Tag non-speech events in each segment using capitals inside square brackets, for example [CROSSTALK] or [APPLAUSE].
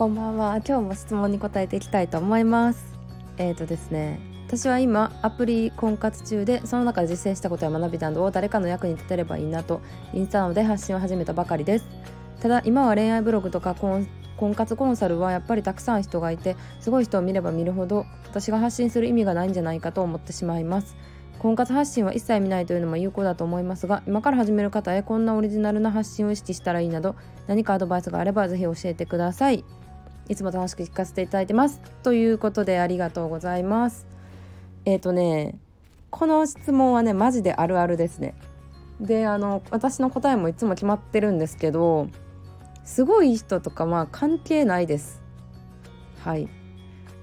こんばんは。今日も質問に答えていきたいと思います。えーとですね。私は今アプリ婚活中でその中で実践したことや学びなどを誰かの役に立てればいいなとインスタなどで発信を始めたばかりです。ただ今は恋愛ブログとか婚活コンサルはやっぱりたくさん人がいてすごい人を見れば見るほど私が発信する意味がないんじゃないかと思ってしまいます。婚活発信は一切見ないというのも有効だと思いますが今から始める方へこんなオリジナルな発信を意識したらいいなど何かアドバイスがあればぜひ教えてください。いつも楽しく聞かせていただいてます。ということでありがとうございます。えっ、ー、とねこの質問はねマジであるあるですね。であの私の答えもいつも決まってるんですけどすごい人とかまあ関係ないです。はい。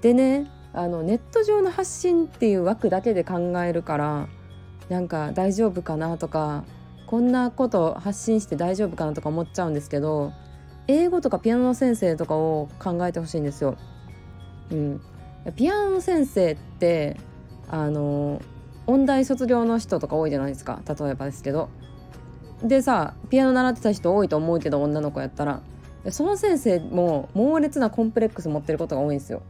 でねあのネット上の発信っていう枠だけで考えるからなんか大丈夫かなとかこんなこと発信して大丈夫かなとか思っちゃうんですけど英語とかピアノの先生とかを考えてほしいんですよ。うん、ピアノの先生ってあの音大卒業の人とか多いじゃないですか例えばですけど。でさピアノ習ってた人多いと思うけど女の子やったらその先生も猛烈なコンプレックス持ってることが多いんですよ。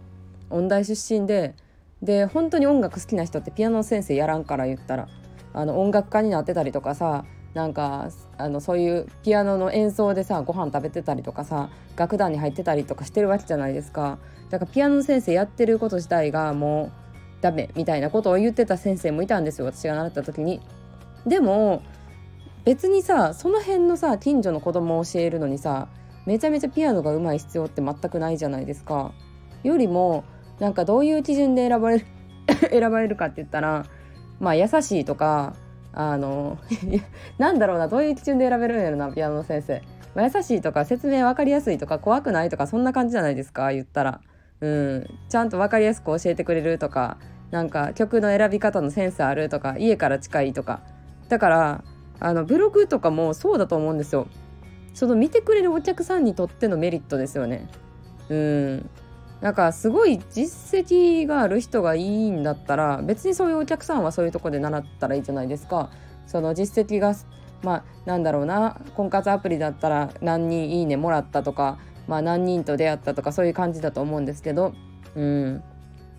音大出身でで本当に音楽好きな人ってピアノの先生やらんから言ったらあの音楽家になってたりとかさなんかあのそういうピアノの演奏でさご飯食べてたりとかさ楽団に入ってたりとかしてるわけじゃないですかだからピアノの先生やってること自体がもうダメみたいなことを言ってた先生もいたんですよ私が習った時に。でも別にさその辺のさ近所の子供を教えるのにさめちゃめちゃピアノが上手い必要って全くないじゃないですか。よりもなんかどういう基準で選ばれる [LAUGHS] 選ばれるかって言ったらまあ優しいとかあの [LAUGHS] なんだろうなどういう基準で選べるんやろなピアノの先生、まあ、優しいとか説明分かりやすいとか怖くないとかそんな感じじゃないですか言ったら。うん。ちゃんと分かりやすく教えてくれるとかなんか曲の選び方のセンスあるとか家から近いとか。だからあのブログとかもそうだと思うんですよ。その見てくれるお客さんにとってのメリットですよね。うん。なんかすごい実績がある人がいいんだったら別にそういうお客さんはそういうとこで習ったらいいじゃないですか。その実績がまあなんだろうな。婚活アプリだったら何人いいねもらったとか、まあ、何人と出会ったとかそういう感じだと思うんですけど、うん、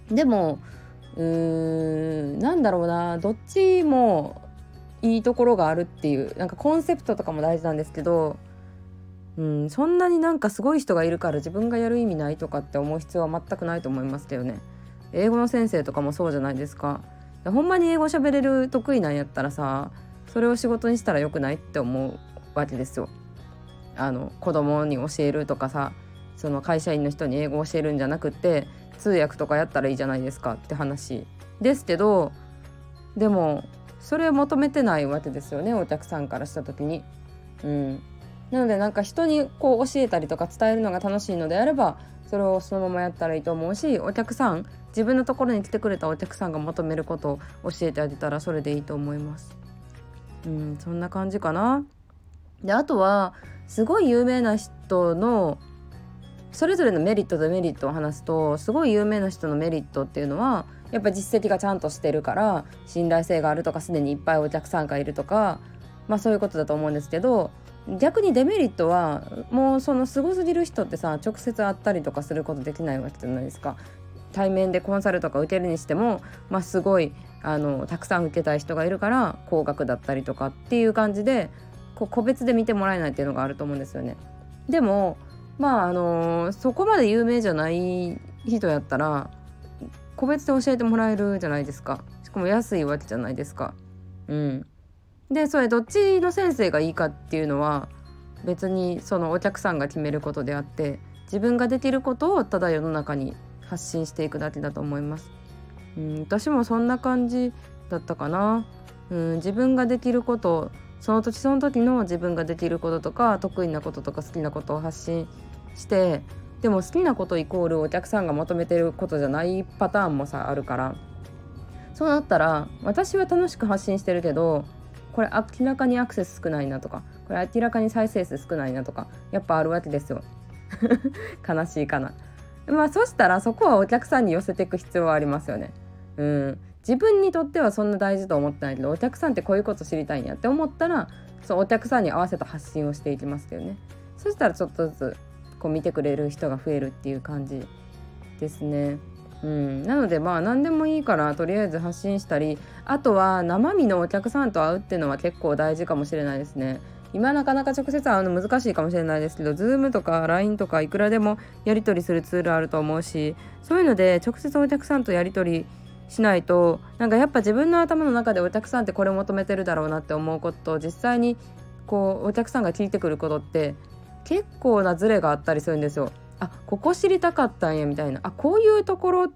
でもうーんなんだろうな。どっちもいいところがあるっていうなんかコンセプトとかも大事なんですけどうん、そんなになんかすごい人がいるから自分がやる意味ないとかって思う必要は全くないと思いますけどね。英語の先生とかもそうじゃないですか。ほんまに英語喋れる得意なんやったらさそれを仕事にしたらよくないって思うわけですよ。あの子供に教えるとかさその会社員の人に英語を教えるんじゃなくて通訳とかやったらいいじゃないですかって話ですけどでもそれを求めてないわけですよねお客さんからした時に。うん、なのでなんか人にこう教えたりとか伝えるのが楽しいのであればそれをそのままやったらいいと思うしお客さん自分のところに来てくれたお客さんが求めることを教えてあげたらそれでいいと思います。うんそんな感じかな。であとはすごい有名な人のそれぞれのメリットとメリットを話すとすごい有名な人のメリットっていうのはやっぱ実績がちゃんとしてるから信頼性があるとかすでにいっぱいお客さんがいるとかまあそういうことだと思うんですけど逆にデメリットはもうそのすごすぎる人ってさ直接会ったりとかすることできないわけじゃないですか。対面でコンサルとか受けるにしても、まあ、すごいあのたくさん受けたい人がいるから高額だったりとかっていう感じでこう個別で見てもらえないっていうのがあると思うんですよね。でもまああのそこまで有名じゃない人やったら個別で教えてもらえるじゃないですかしかも安いわけじゃないですか。うん、でそれどっちの先生がいいかっていうのは別にそのお客さんが決めることであって自分ができることをただ世の中に発信していくだけだと思います。うん、私もそんな感じだったかな。うん、自分ができることその時その時の自分ができることとか得意なこととか好きなことを発信してでも好きなことイコールお客さんが求めてることじゃないパターンもさあるからそうなったら私は楽しく発信してるけどこれ明らかにアクセス少ないなとかこれ明らかに再生数少ないなとかやっぱあるわけですよ。[LAUGHS] 悲しいかな。まあそしたらそこはお客さんに寄せていく必要はありますよね。うん。自分にとってはそんな大事と思ってないけどお客さんってこういうこと知りたいんやって思ったらそうお客さんに合わせた発信をしていきますけどね。そしたらちょっとずつこう見てくれる人が増えるっていう感じですね。うん、なのでまあ何でもいいからとりあえず発信したりあとは生身のお客さんと会うっていうのは結構大事かもしれないですね。今なかなか直接会うの難しいかもしれないですけど Zoom とか LINE とかいくらでもやり取りするツールあると思うしそういうので直接お客さんとやり取りしないとなんかやっぱ自分の頭の中でお客さんってこれ求めてるだろうなって思うことを実際にこうお客さんが聞いてくることって結構なズレがあったりするんですよ。あここ知りたかったんやみたいな。あこういうところ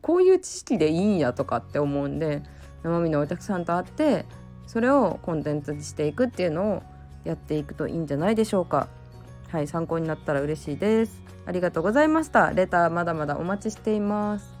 こういう知識でいいんやとかって思うんで生身のお客さんと会ってそれをコンテンツにしていくっていうのをやっていくといいんじゃないでしょうか。はい参考になったら嬉しいです。ありがとうございました。レターまだまだお待ちしています。